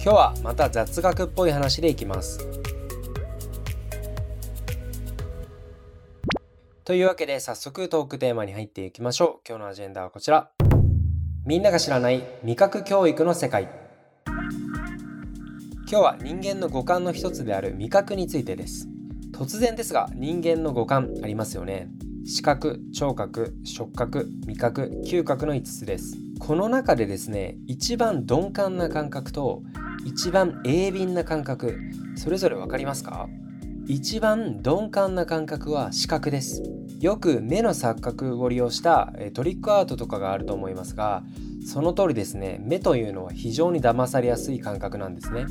今日はまた雑学っぽい話でいきます。というわけで早速トークテーマに入っていきましょう。今日のアジェンダはこちら。みんなが知らない味覚教育の世界。今日は人間の五感の一つである味覚についてです。突然ですが人間の五感ありますよね。視覚聴覚触覚味覚嗅覚の5つです。この中でですね一番鈍感な感覚と一番鋭敏な感覚それぞれ分かりますか？一番鈍感な感覚は視覚です。よく目の錯覚を利用したトリックアートとかがあると思いますがその通りですね目というのは非常に騙されやすい感覚なんですね。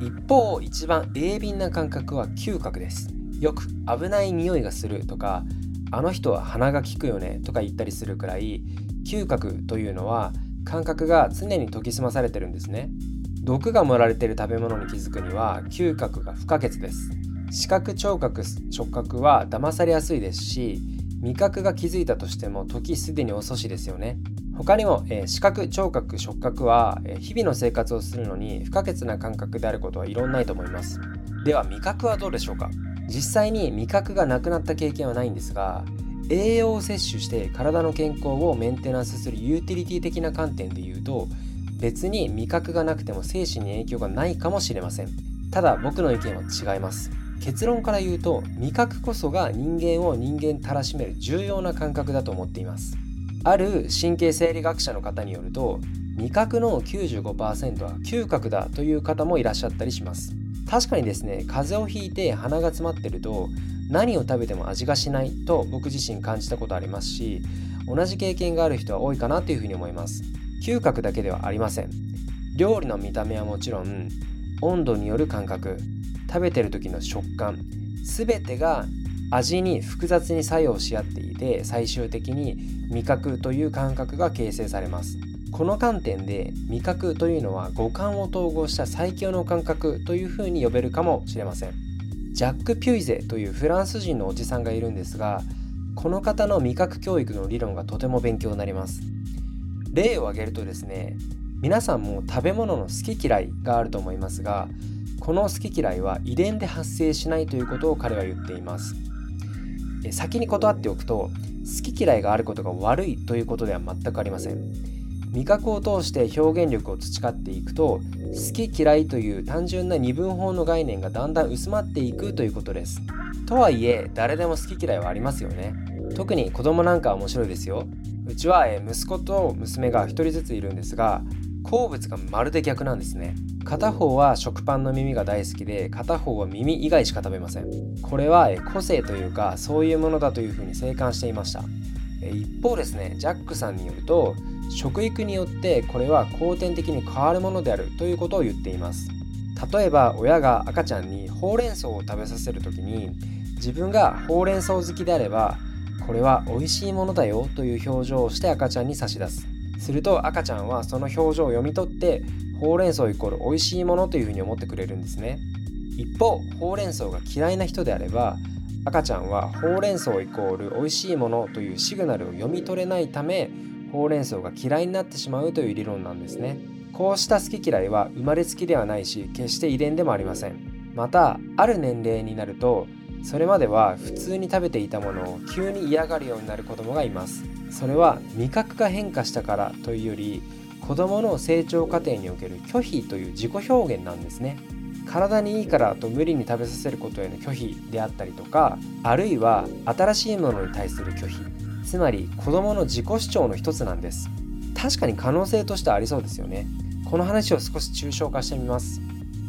一方一番鋭敏な感覚は嗅覚です。よく危ない匂いがするとかあの人は鼻が利くよねとか言ったりするくらい嗅覚というのは感覚が常に研ぎ澄まされてるんですね。毒が盛られている食べ物に気づくには嗅覚が不可欠です。視覚聴覚触覚は騙されやすいですし味覚が気づいたとしても時すでに遅しですよね。他にも、えー、視覚聴覚触覚は、えー、日々の生活をするのに不可欠な感覚であることは異論ないと思います。では味覚はどうでしょうか？実際に味覚がなくなった経験はないんですが栄養を摂取して体の健康をメンテナンスするユーティリティ的な観点で言うと別に味覚がなくても精神に影響がないかもしれません。ただ僕の意見は違います。結論から言うと味覚こそが人間を人間たらしめる重要な感覚だと思っています。ある神経生理学者の方によると味覚の95%は嗅覚だという方もいらっしゃったりします。確かにですね風邪をひいて鼻が詰まってると何を食べても味がしないと僕自身感じたことありますし同じ経験がある人は多いかなというふうに思います。嗅覚だけではありません。料理の見た目はもちろん温度による感覚食べてる時の食感全てが味に複雑に作用し合っていて最終的に味覚という感覚が形成されます。この観点で味覚というのは五感を統合した最強の感覚というふうに呼べるかもしれません。ジャック・ピュイゼというフランス人のおじさんがいるんですがこの方の味覚教育の理論がとても勉強になります。例を挙げるとですね皆さんも食べ物の好き嫌いがあると思いますがこの好き嫌いは遺伝で発生しないということを彼は言っています。先に断っておくと好き嫌いがあることが悪いということでは全くありません。味覚を通して表現力を培っていくと好き嫌いという単純な二分法の概念がだんだん薄まっていくということです。とはいえ誰でも好き嫌いはありますよね。特に子供なんかは面白いですよ。うちは息子と娘が1人ずついるんですが好物がまるで逆なんですね。片方は食パンの耳が大好きで片方は耳以外しか食べません。これは個性というかそういうものだというふうに静観していました。一方ですねジャックさんによると食育によってこれは後天的に変わるものであるということを言っています。例えば親が赤ちゃんにほうれん草を食べさせる時に自分がほうれん草好きであればこれは美味しいものだよという表情をして赤ちゃんに差し出す。すると赤ちゃんはその表情を読み取ってほうれん草イコール美味しいものというふうに思ってくれるんですね。一方ほうれん草が嫌いな人であれば赤ちゃんはほうれん草イコール美味しいものというシグナルを読み取れないためほうれん草が嫌いになってしまうという理論なんですね。こうした好き嫌いは生まれつきではないし決して遺伝でもありません。またある年齢になるとそれまでは普通に食べていたものを急に嫌がるようになる子供がいます。それは味覚が変化したからというより子供の成長過程における拒否という自己表現なんですね。体にいいからと無理に食べさせることへの拒否であったりとかあるいは新しいものに対する拒否つまり子供の自己主張の一つなんです。確かに可能性としてはありそうですよね。この話を少し抽象化してみます。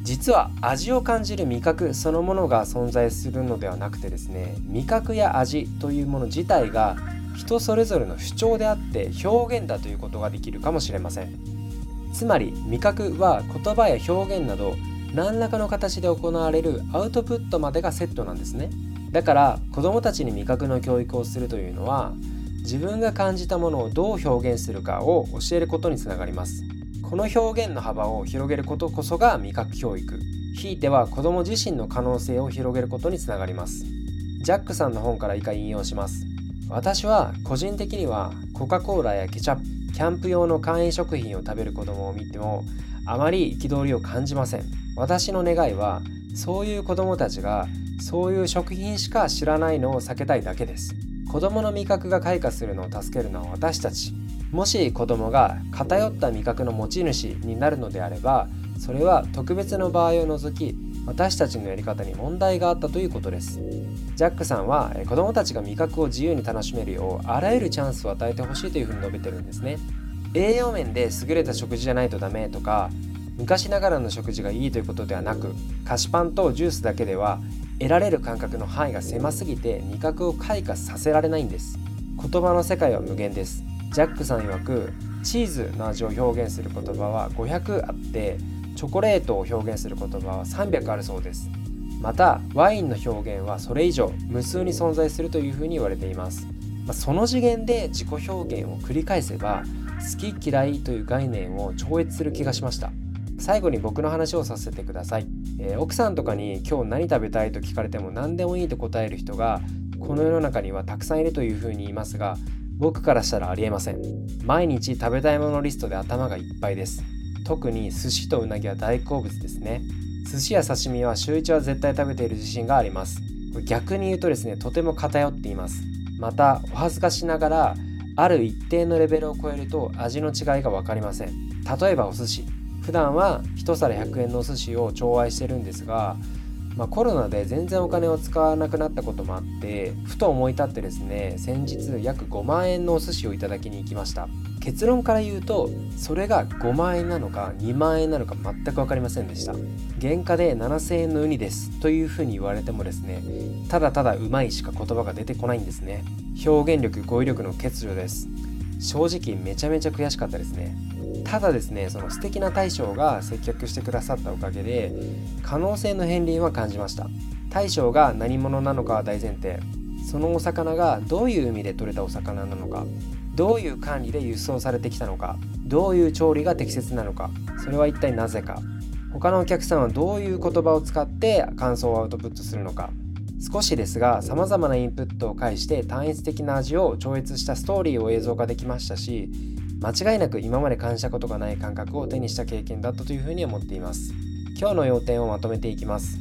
実は味を感じる味覚そのものが存在するのではなくてですね味覚や味というもの自体が人それぞれの主張であって表現だということができるかもしれません。つまり味覚は言葉や表現など何らかの形で行われるアウトプットまでがセットなんですね。だから子どもたちに味覚の教育をするというのは自分が感じたものをどう表現するかを教えることにつながります。この表現の幅を広げることこそが味覚教育。ひいては子ども自身の可能性を広げることにつながります。ジャックさんの本から以下引用します。私は個人的にはコカ・コーラやケチャップキャンプ用の簡易食品を食べる子供を見てもあまり憤りを感じません。私の願いはそういう子供たちがそういう食品しか知らないのを避けたいだけです。子供の味覚が開花するのを助けるのは私たち。もし子供が偏った味覚の持ち主になるのであればそれは特別の場合を除き私たちのやり方に問題があったということです。ジャックさんは子供たちが味覚を自由に楽しめるようあらゆるチャンスを与えてほしいというふうに述べてるんですね。栄養面で優れた食事じゃないとダメとか昔ながらの食事がいいということではなく菓子パンとジュースだけでは得られる感覚の範囲が狭すぎて味覚を開花させられないんです。言葉の世界は無限です。ジャックさん曰くチーズの味を表現する言葉は500あってチョコレートを表現する言葉は300あるそうです。またワインの表現はそれ以上無数に存在するというふうに言われています、まあ、その次元で自己表現を繰り返せば好き嫌いという概念を超越する気がしました。最後に僕の話をさせてください、えー、奥さんとかに今日何食べたいと聞かれても何でもいいと答える人がこの世の中にはたくさんいるというふうに言いますが僕からしたらありえません。毎日食べたいものリストで頭がいっぱいです。特に寿司とうなぎは大好物ですね。寿司や刺身は週1は絶対食べている自信があります。逆に言うとですねとても偏っています。またお恥ずかしながらある一定のレベルを超えると味の違いが分かりません。例えばお寿司。普段は1皿100円のお寿司を寵愛してるんですが、まあ、コロナで全然お金を使わなくなったこともあってふと思い立ってですね先日約5万円のお寿司をいただきに行きました。結論から言うとそれが5万円なのか2万円なのか全く分かりませんでした。原価で7000円のウニですというふうに言われてもですねただただうまいしか言葉が出てこないんですね。表現力語彙力の欠如です。正直めちゃめちゃ悔しかったですね。ただですねその素敵な大将が接客してくださったおかげで可能性の片鱗は感じました。大将が何者なのかは大前提。そのお魚がどういう海で取れたお魚なのかどういう管理で輸送されてきたのかどういう調理が適切なのかそれは一体なぜか。他のお客さんはどういう言葉を使って感想をアウトプットするのか。少しですが様々なインプットを介して単一的な味を超越したストーリーを映像化できましたし間違いなく今まで感じたことがない感覚を手にした経験だったというふうに思っています。今日の要点をまとめていきます。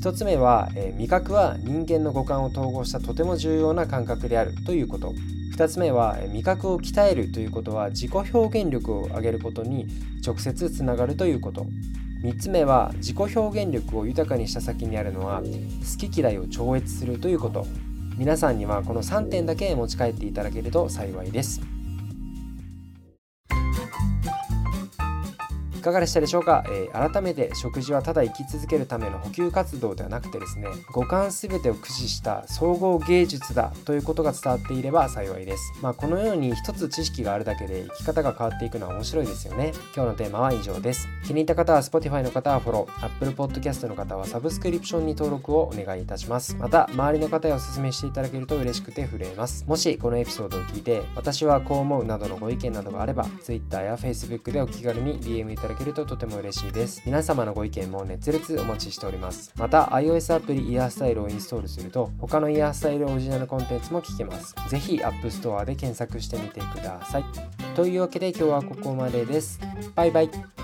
1つ目は、えー、味覚は人間の五感を統合したとても重要な感覚であるということ。2つ目は味覚を鍛えるということは自己表現力を上げることに直接つながるということ。3つ目は自己表現力を豊かにした先にあるのは好き嫌いを超越するということ。皆さんにはこの3点だけ持ち帰っていただけると幸いです。いかがでしたでしょうか、えー、改めて食事はただ生き続けるための補給活動ではなくてですね五感全てを駆使した総合芸術だということが伝わっていれば幸いです。まあこのように一つ知識があるだけで生き方が変わっていくのは面白いですよね。今日のテーマは以上です。気に入った方は Spotify の方はフォロー Apple Podcast の方はサブスクリプションに登録をお願いいたします。また周りの方へお勧めしていただけると嬉しくて震えます。もしこのエピソードを聞いて私はこう思うなどのご意見などがあれば Twitter や Facebook でお気軽に DM いただだけるととても嬉しいです。皆様のご意見も熱烈お待ちしております。また、iOS アプリイヤースタイルをインストールすると、他のイヤースタイルオリジナルコンテンツも聞けます。ぜひ、App Store で検索してみてください。というわけで今日はここまでです。バイバイ。